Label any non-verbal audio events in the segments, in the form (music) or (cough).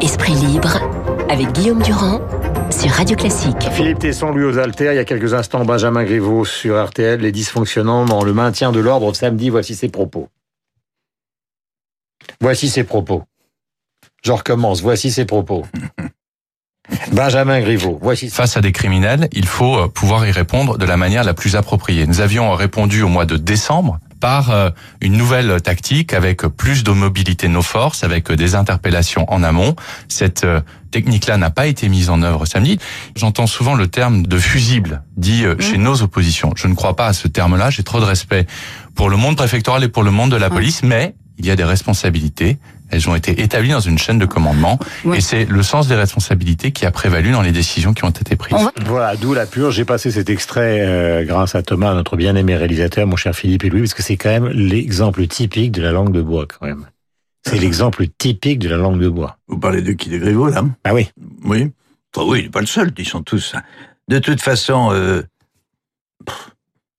Esprit libre avec Guillaume Durand sur Radio Classique. Philippe Tesson, lui aux altères. Il y a quelques instants, Benjamin Griveaux sur RTL. Les dysfonctionnants dans le maintien de l'ordre samedi. Voici ses propos. Voici ses propos. Je recommence. Voici ses propos. (laughs) Benjamin Griveaux, voici. Face à des criminels, il faut euh, pouvoir y répondre de la manière la plus appropriée. Nous avions répondu au mois de décembre par euh, une nouvelle tactique avec plus de mobilité de nos forces, avec des interpellations en amont. Cette euh, technique-là n'a pas été mise en œuvre samedi. J'entends souvent le terme de fusible dit mmh. chez nos oppositions. Je ne crois pas à ce terme-là. J'ai trop de respect pour le monde préfectoral et pour le monde de la police, mais il y a des responsabilités. Elles ont été établies dans une chaîne de commandement et c'est le sens des responsabilités qui a prévalu dans les décisions qui ont été prises. Voilà, d'où la pure. J'ai passé cet extrait euh, grâce à Thomas, notre bien-aimé réalisateur, mon cher Philippe et Louis, parce que c'est quand même l'exemple typique de la langue de bois, quand même. C'est l'exemple typique de la langue de bois. Vous parlez de qui De Griveaux, là? Ah oui. Oui. Enfin, oui, il n'est pas le seul, ils sont tous. Hein. De toute façon, euh,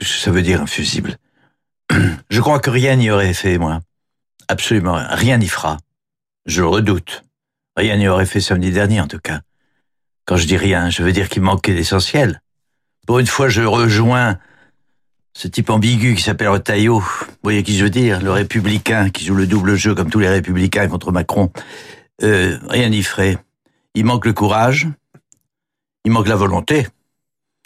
ça veut dire infusible? (clears throat) Je crois que rien n'y aurait fait, moi. Absolument rien n'y fera. Je le redoute. Rien n'y aurait fait samedi dernier, en tout cas. Quand je dis rien, je veux dire qu'il manquait l'essentiel. Pour une fois, je rejoins ce type ambigu qui s'appelle Retailleau. Vous voyez qui je veux dire? Le républicain qui joue le double jeu comme tous les républicains contre Macron. Euh, rien n'y ferait. Il manque le courage. Il manque la volonté.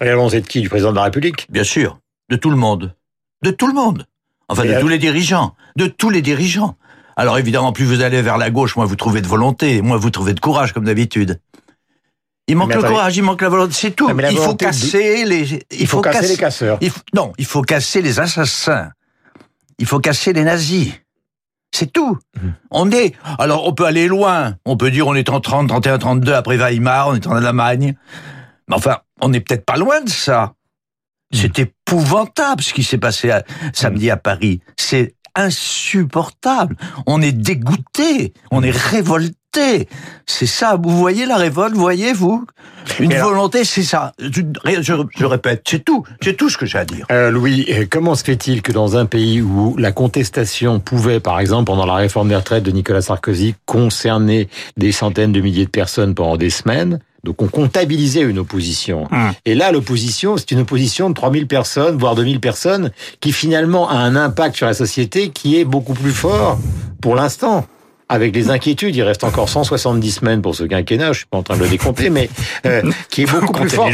La volonté de qui? Du président de la République? Bien sûr. De tout le monde. De tout le monde. Enfin, de tous les dirigeants. De tous les dirigeants. Alors évidemment, plus vous allez vers la gauche, moins vous trouvez de volonté, moins vous trouvez de courage, comme d'habitude. Il manque le courage, il manque la volonté, c'est tout. Il faut casser les... Il, faut, casser, les casseurs. Non, il faut casser les assassins. Il faut casser les nazis. C'est tout. Mhm. On est... Alors, on peut aller loin. On peut dire on est en 30, 31, 32 après Weimar, on est en Allemagne. Mais enfin, on n'est peut-être pas loin de ça. Mhm. Épouvantable ce qui s'est passé samedi à Paris. C'est insupportable. On est dégoûté, on est révolté. C'est ça, vous voyez la révolte, voyez-vous Une volonté, c'est ça. Je, je, répète, c'est tout. C'est tout ce que j'ai à dire. Euh, Louis, comment se fait-il que dans un pays où la contestation pouvait, par exemple, pendant la réforme des retraites de Nicolas Sarkozy, concerner des centaines de milliers de personnes pendant des semaines, donc on comptabilisait une opposition. Hum. Et là, l'opposition, c'est une opposition de 3000 personnes, voire 2000 personnes, qui finalement a un impact sur la société qui est beaucoup plus fort pour l'instant avec les inquiétudes. Il reste encore 170 semaines pour ce quinquennat. Je suis pas en train de le décompter, mais euh, (laughs) qui est beaucoup plus fort.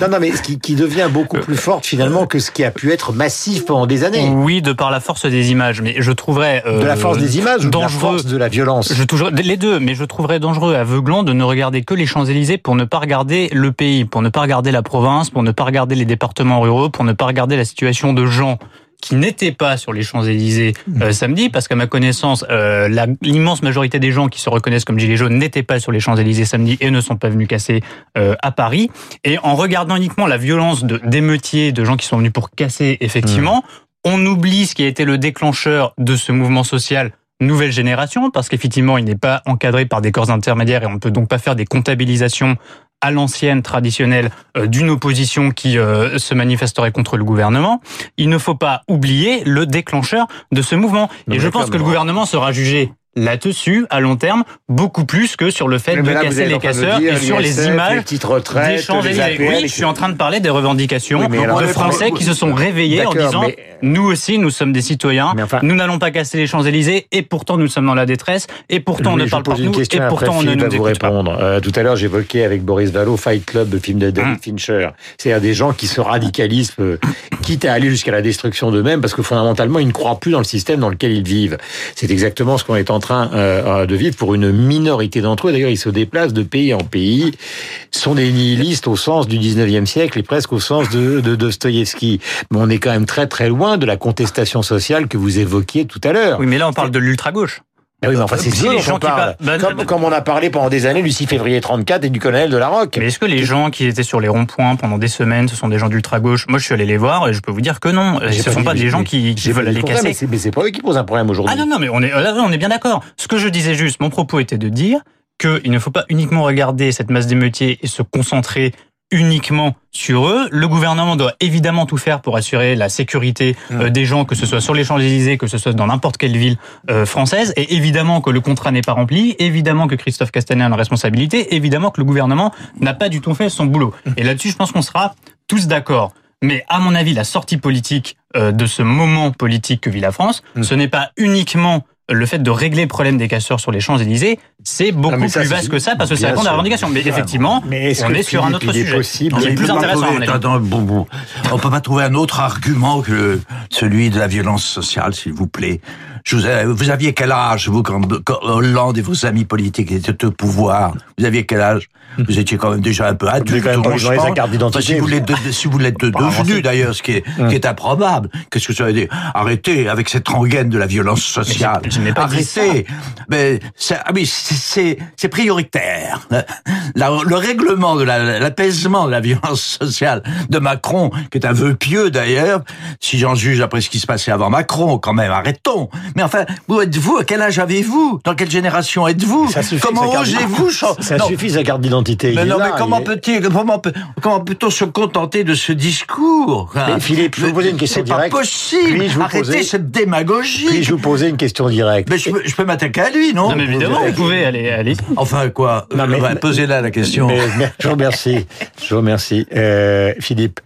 Non, non, mais qui, qui devient beaucoup plus forte finalement que ce qui a pu être massif pendant des années. Oui, de par la force des images, mais je trouverais euh, de la force des images ou de la force de la violence. Je toujours les deux, mais je trouverais dangereux, aveuglant de ne regarder que les Champs Élysées pour ne pas regarder le pays, pour ne pas regarder la province, pour ne pas regarder les départements ruraux, pour ne pas regarder la situation de gens qui n'étaient pas sur les Champs-Élysées euh, samedi, parce qu'à ma connaissance, euh, l'immense majorité des gens qui se reconnaissent comme gilets jaunes n'étaient pas sur les Champs-Élysées samedi et ne sont pas venus casser euh, à Paris. Et en regardant uniquement la violence de d'émeutiers, de gens qui sont venus pour casser, effectivement, on oublie ce qui a été le déclencheur de ce mouvement social nouvelle génération, parce qu'effectivement, il n'est pas encadré par des corps intermédiaires et on ne peut donc pas faire des comptabilisations à l'ancienne traditionnelle euh, d'une opposition qui euh, se manifesterait contre le gouvernement, il ne faut pas oublier le déclencheur de ce mouvement. Et je pense que le gouvernement sera jugé là-dessus, à long terme, beaucoup plus que sur le fait de casser les casseurs et sur les images des Champs-Élysées. Oui, je suis en train de parler des revendications de Français qui se sont réveillés en disant nous aussi, nous sommes des citoyens, nous n'allons pas casser les Champs-Élysées et pourtant nous sommes dans la détresse et pourtant on ne parle pas de nous et pourtant on ne nous vous répondre. Euh, tout à l'heure, j'évoquais avec Boris Vallot Fight Club, le film de David hum. Fincher. C'est-à-dire des gens qui se radicalisent, euh, quitte à aller jusqu'à la destruction d'eux-mêmes parce que fondamentalement, ils ne croient plus dans le système dans lequel ils vivent. C'est exactement ce qu'on est en train euh, de vivre pour une minorité d'entre eux. D'ailleurs, ils se déplacent de pays en pays, sont des nihilistes au sens du 19e siècle et presque au sens de, de Dostoïevski. Mais on est quand même très très loin de la contestation sociale que vous évoquiez tout à l'heure. Oui, mais là on parle de l'ultra-gauche. Ah oui, mais enfin, c'est si les gens parlent. Bah, comme, comme, on a parlé pendant des années du 6 février 34 et du colonel de la Roque. Mais est-ce que les gens qui étaient sur les ronds-points pendant des semaines, ce sont des gens d'ultra-gauche? Moi, je suis allé les voir et je peux vous dire que non. Ce ne sont pas des gens qui, qui veulent aller casser. Mais c'est pas eux qui posent un problème aujourd'hui. Ah non, non, mais on est, là, on est bien d'accord. Ce que je disais juste, mon propos était de dire qu'il ne faut pas uniquement regarder cette masse d'émeutiers et se concentrer uniquement sur eux. Le gouvernement doit évidemment tout faire pour assurer la sécurité euh, des gens, que ce soit sur les Champs-Élysées, que ce soit dans n'importe quelle ville euh, française. Et évidemment que le contrat n'est pas rempli, évidemment que Christophe Castaner a une responsabilité, évidemment que le gouvernement n'a pas du tout fait son boulot. Et là-dessus, je pense qu'on sera tous d'accord. Mais à mon avis, la sortie politique euh, de ce moment politique que vit la France, ce n'est pas uniquement le fait de régler le problème des casseurs sur les Champs-Élysées, c'est beaucoup ça, plus vaste que ça parce que ça répond à la revendication. Mais effectivement, Mais on est sur un autre sujet. possible- est Mais plus intéressant. bon, bon. On peut pas trouver un autre argument que celui de la violence sociale, s'il vous plaît? Je vous, vous aviez quel âge, vous, quand, quand Hollande et vos amis politiques étaient au pouvoir? Vous aviez quel âge? Vous étiez quand même déjà un peu adulte. quand même pas les d'identité. Enfin, si vous l'êtes si vous l'êtes devenu, d'ailleurs, ce qui est, qui est improbable. Qu'est-ce que ça veut dire? Arrêtez avec cette rengaine de la violence sociale. je n'ai pas Arrêtez. Mais c'est, ah oui, c'est- prioritaire. La- la- le règlement de la, l'apaisement de la violence sociale de Macron, qui est un vœu pieux d'ailleurs, si j'en juge après ce qui se passait avant Macron, quand même, arrêtons. Mais enfin, vous êtes-vous, à quel âge avez-vous? Dans quelle génération êtes-vous? Ça suffit, Comment sa carte- osez-vous Ça suffit, sa carte d'identité. mais il est non, là, mais comment est- peut-il, comment, peut, comment peut-on se contenter de ce discours? Hein Mais Philippe, je vais vous poser une question C'est pas directe. possible. Puis-je vous Arrêtez poser- cette démagogie. Puis-je vous poser une question directe? Mais je peux, je peux m'attaquer à lui, non? Non, mais évidemment, vous pouvez aller, allez. Enfin quoi? Non, mais- Ouais, Posez-la la question. Mais, mais je vous remercie. Je vous remercie. Euh, Philippe,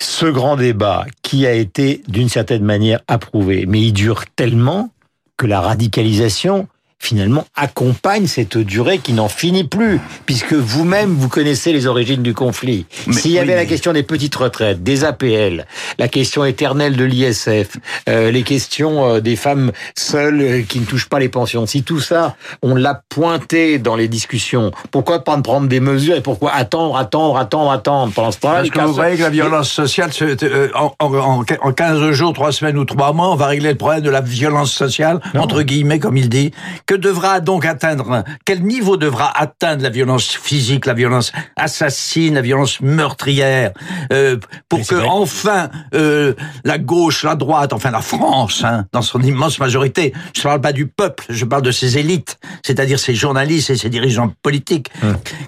ce grand débat qui a été d'une certaine manière approuvé, mais il dure tellement que la radicalisation finalement accompagne cette durée qui n'en finit plus, puisque vous-même vous connaissez les origines du conflit. S'il y oui, avait la question des petites retraites, des APL, la question éternelle de l'ISF, euh, les questions euh, des femmes seules euh, qui ne touchent pas les pensions, si tout ça, on l'a pointé dans les discussions, pourquoi pas prendre des mesures et pourquoi attendre, attendre, attendre, attendre pendant ce temps-là Parce que vous croyez que la violence sociale, euh, en, en, en- en 15 jours, 3 semaines ou 3 mois, on va régler le problème de la violence sociale, entre guillemets, comme il dit. Que devra donc atteindre, quel niveau devra atteindre la violence physique, la violence assassine, la violence meurtrière, euh, pour Mais que enfin euh, la gauche, la droite, enfin la France, hein, dans son immense majorité, je ne parle pas du peuple, je parle de ses élites, c'est-à-dire ses journalistes et ses dirigeants politiques.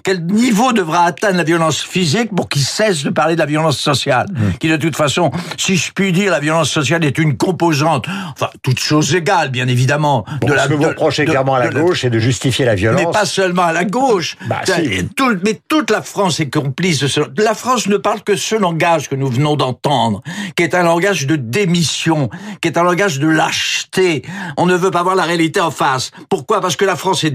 Quel niveau devra atteindre la violence physique pour qu'ils cessent de parler de la violence sociale Qui de toute façon, si je puis dire, la violence sociale est une composante, enfin, toutes choses égales, bien évidemment, Bon, de la que vous de- de- à la gauche, c'est de justifier la violence. mais pas seulement à la gauche. Bah, si. tout- mais toute la France est complice de ce. La France ne parle que ce langage que nous venons d'entendre, qui est un langage de démission, qui est un langage de lâcheté. On ne veut pas voir la réalité en face. Pourquoi? Parce que la France est,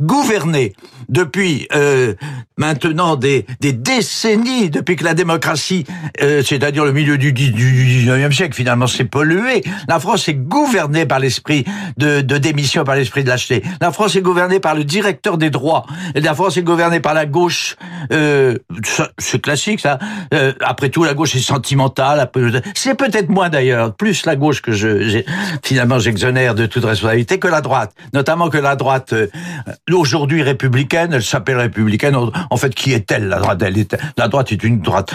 gouvernée depuis euh, maintenant des, des décennies, depuis que la démocratie, euh, c'est-à-dire le milieu du, du, du 19e siècle, finalement, s'est polluée. La France est gouvernée par l'esprit de, de démission, par l'esprit de lâcheté. La France est gouvernée par le directeur des droits. Et la France est gouvernée par la gauche. Euh, c'est classique, ça. Euh, après tout, la gauche est sentimentale. C'est peut-être moi d'ailleurs, plus la gauche que je, finalement, j'exonère de toute responsabilité que la droite. Notamment que la droite, euh, aujourd'hui républicaine, elle s'appelle républicaine. En fait, qui est-elle la droite? Elle est, La droite est une droite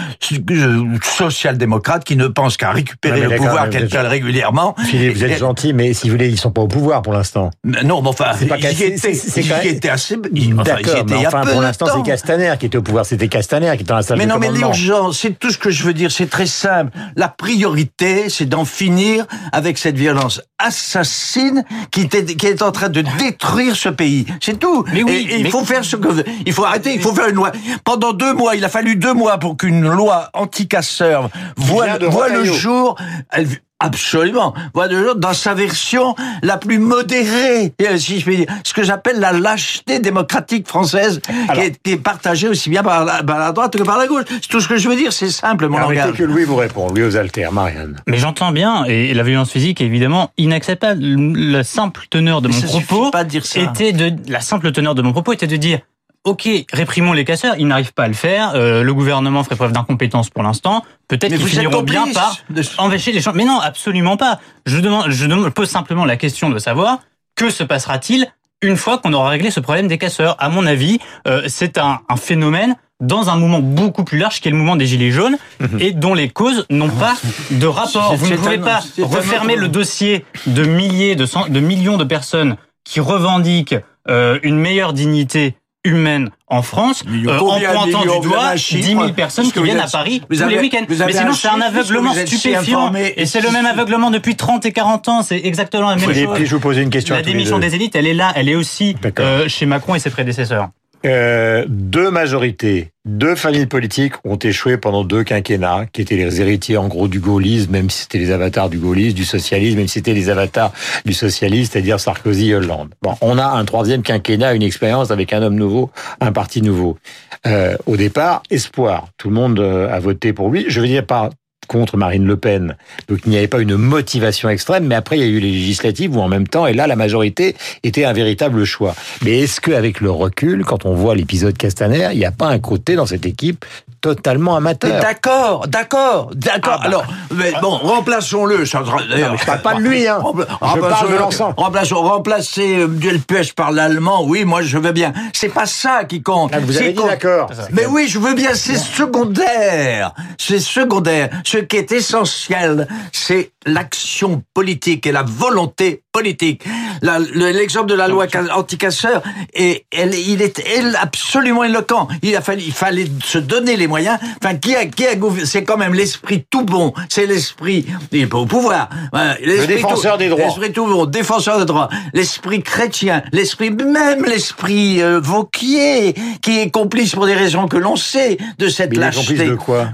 social-démocrate qui ne pense qu'à récupérer le pouvoir qu'elle régulièrement. Philippe, vous êtes gentil, mais si vous voulez, ils sont pas au pouvoir pour l'instant. mais Non, mais enfin, C'est pas c'est- quand même- étais assez, enfin, il mais enfin, pour l'instant, c'est Castaner qui était au pouvoir. C'était Castaner qui était dans la salle Mais de non, mais l'urgence, c'est tout ce que je veux dire, c'est très simple. La priorité, c'est d'en finir avec cette violence assassine qui, était- qui est en train de détruire ce pays. C'est tout. Mais oui, et, et il mais- faut faire ce que, il faut arrêter, il faut faire une loi. Pendant deux mois, il a fallu deux mois pour qu'une loi anti-casseur voit, le jour. Elle- Absolument. Voit le jour dans sa version la plus modérée, euh, si je puis dire. Ce que j'appelle la lâcheté démocratique française, qui, est, qui est partagée aussi bien par la, par la droite que par la gauche. C'est tout ce que je veux dire, c'est simple, mon Arrêtez langage. que Louis vous répond, Louis aux altères, Marianne. Mais j'entends bien, et la violence physique est évidemment inacceptable. La simple teneur de Mais mon ça suffit propos pas de dire ça. était de la simple teneur de mon propos était de dire Ok, réprimons les casseurs, ils n'arrivent pas à le faire. euh, le gouvernement ferait preuve d'incompétence pour l'instant. Peut-être qu'ils finiront bien par empêcher les gens. Mais non, absolument pas. Je demande, je demande, pose simplement la question de savoir que se passera-t-il une fois qu'on aura réglé ce problème des casseurs? À mon avis, euh, c'est un, un phénomène dans un mouvement beaucoup plus large qui est le mouvement des Gilets jaunes et dont les causes n'ont pas de rapport. Vous ne pouvez pas refermer le dossier de milliers, de, cent- de millions de personnes qui revendiquent euh, une meilleure dignité humaine en France euh, en pointant du doigt un 10 chiffre 000 personnes qui viennent êtes- à Paris vous tous avez- les week-ends. Mais sinon, un c'est un aveuglement stupéfiant. Et c'est le même aveuglement depuis 30 et 40 ans. C'est exactement la même chose. puis je vous poser une question La démission des élites, elle est là. Elle est aussi euh, chez Macron et ses prédécesseurs. Euh, deux majorités, deux familles politiques ont échoué pendant deux quinquennats, qui étaient les héritiers en gros du gaullisme, même si c'était les avatars du gaullisme, du socialisme, même si c'était les avatars du socialisme, c'est-à-dire Sarkozy et Hollande. Bon, on a un troisième quinquennat, une expérience avec un homme nouveau, un parti nouveau. Euh, au départ, espoir. Tout le monde euh, a voté pour lui. Je veux dire pas contre Marine Le Pen. Donc il n'y avait pas une motivation extrême, mais après il y a eu les législatives où en même temps, et là la majorité était un véritable choix. Mais est-ce qu'avec le recul, quand on voit l'épisode Castaner, il n'y a pas un côté dans cette équipe totalement amateur D'accord, d'accord, d'accord. Ah bah. Alors, mais bon, remplaçons-le. Ça, d'ailleurs, je parle pas de lui, hein. Je parle de remplaçons-le. l'ensemble. Remplaçons- remplacer euh, Delpech par l'allemand, oui, moi je veux bien. C'est pas ça qui compte. Ah, Vous avez dit d'accord. Mais oui, je veux bien, c'est secondaire. C'est secondaire. Ce qui est essentiel, c'est l'action politique et la volonté politique. Le- L'exemple de la loi ca- anti-casseur, et elle, il est elle, absolument éloquent. Il a fallu, il fallait se donner les moyens. Enfin, qui a, qui a c'est quand même l'esprit tout bon. C'est l'esprit, il est pas au pouvoir. Voilà, l'esprit défenseur tout- des droits. L'esprit tout bon, défenseur des droits. L'esprit chrétien, l'esprit, même l'esprit euh, Vauquier, qui est complice pour des raisons que l'on sait de cette Mais il est lâcheté. complice de quoi?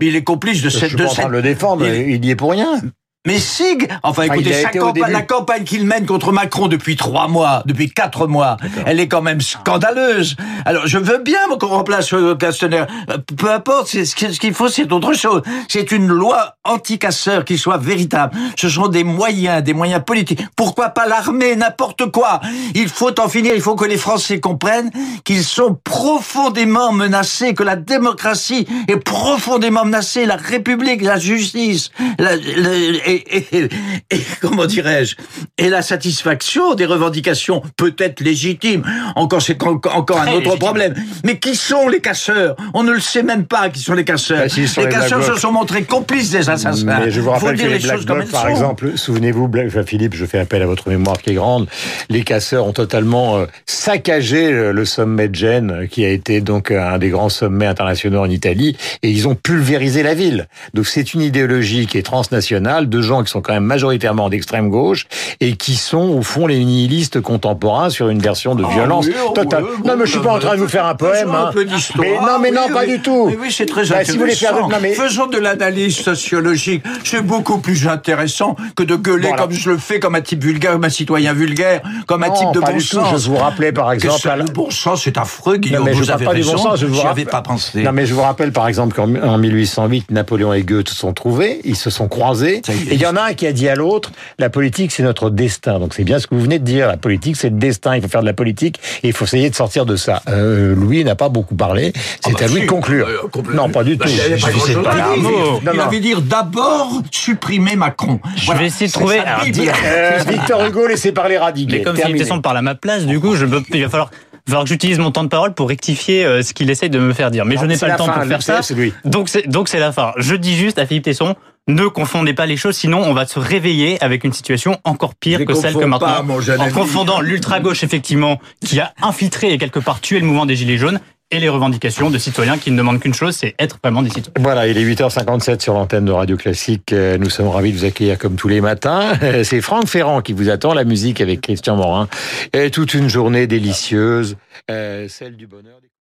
Il est complice de Je cette, suis de cette, de le défendre, il- il y est pour rien. Mais Sig, enfin Enfin, écoutez, la campagne qu'il mène contre Macron depuis trois mois, depuis quatre mois, elle est quand même scandaleuse. Alors je veux bien qu'on remplace euh, Castaner, Euh, peu importe, ce qui- ce qu'il faut c'est autre chose. C'est une loi anti-casseur qui soit véritable. Ce sont des moyens, des moyens politiques. Pourquoi pas l'armée, n'importe quoi Il faut en finir, il faut que les Français comprennent qu'ils sont profondément menacés, que la démocratie est profondément menacée, la République, la justice, la- la- et, et- et- comment dirais-je, et la satisfaction des revendications peut-être légitimes. Encore c'est en- encore un autre légitime. problème. Mais qui sont les casseurs? On ne le sait même pas qui sont les casseurs. Bah, sont les les casseurs se sont montrés complices des assassins. Mais je vous Faut rappelle dire que les les Black Blocs, par sont. exemple, souvenez-vous, enfin, Philippe, je fais appel à votre mémoire qui est grande, les casseurs ont totalement euh, saccagé euh, le sommet de Gênes, euh, qui a été donc un des grands sommets internationaux en Italie, et ils ont pulvérisé la ville. Donc c'est une idéologie qui est transnationale, de gens qui sont quand même majoritairement d'extrême gauche, et qui sont au fond les nihilistes contemporains sur une version de Ah violence oui, oh, totale. non, mais je suis pas en train de vous faire un poème. Un hein. peu d'histoire. Mais non, mais non, Oui, pas du tout. Mais oui, c'est très Bah, si vous voulez faire intéressant. non, mais- Faisons de l'analyse sociologique. C'est beaucoup plus intéressant que de gueuler Voilà. comme je le fais, comme un type vulgaire, comme un citoyen vulgaire, comme un Non, type de pas bon du tout. sens. Je vous rappelais par exemple. Que Le bon sens, c'est affreux, Guillaume. Non, vous avez pas raison. bon sens, je vous avais pas pensé. Non, mais je vous rappelle, par exemple, qu'en en 1808, Napoléon et Goethe se sont trouvés, ils se sont croisés. Et il y en a un qui a dit à l'autre, la politique, c'est notre destin. Donc c'est bien ce que vous venez de dire, la politique, c'est le destin, il faut faire de la politique, et il faut essayer de sortir de ça. Euh, Louis n'a pas beaucoup parlé, c'est bah à lui si, de conclure. euh, non, pas du Bah, tout. il avait pas Je pas. Non, Il non. avait dire d'abord supprimer Macron. Je vais essayer de trouver. C'est alors, Euh, Victor Hugo, laissez parler Radiguet. Mais comme Philippe Terminé. Tesson parle à ma place, du coup, je peux- il va falloir, va falloir que j'utilise mon temps de parole pour rectifier euh, ce qu'il essaye de me faire dire. Mais je n'ai pas le temps fin, pour faire ça. lui. Donc c'est donc c'est la fin. Je dis juste à Philippe Tesson, ne confondez pas les choses, sinon on va se réveiller avec une situation encore pire que celle que maintenant. pas, en confondant l'ultra gauche effectivement, qui a infiltré et quelque part tué le mouvement des gilets jaunes, et les revendications de citoyens qui ne demandent qu'une chose, c'est être vraiment des citoyens. Voilà, il est 8h57 sur l'antenne de Radio Classique. Euh, Nous sommes ravis de vous accueillir comme tous les matins. (laughs) C'est Franck Ferrand qui vous attend, la musique avec Christian Morin. Et toute une journée délicieuse, euh, celle du bonheur.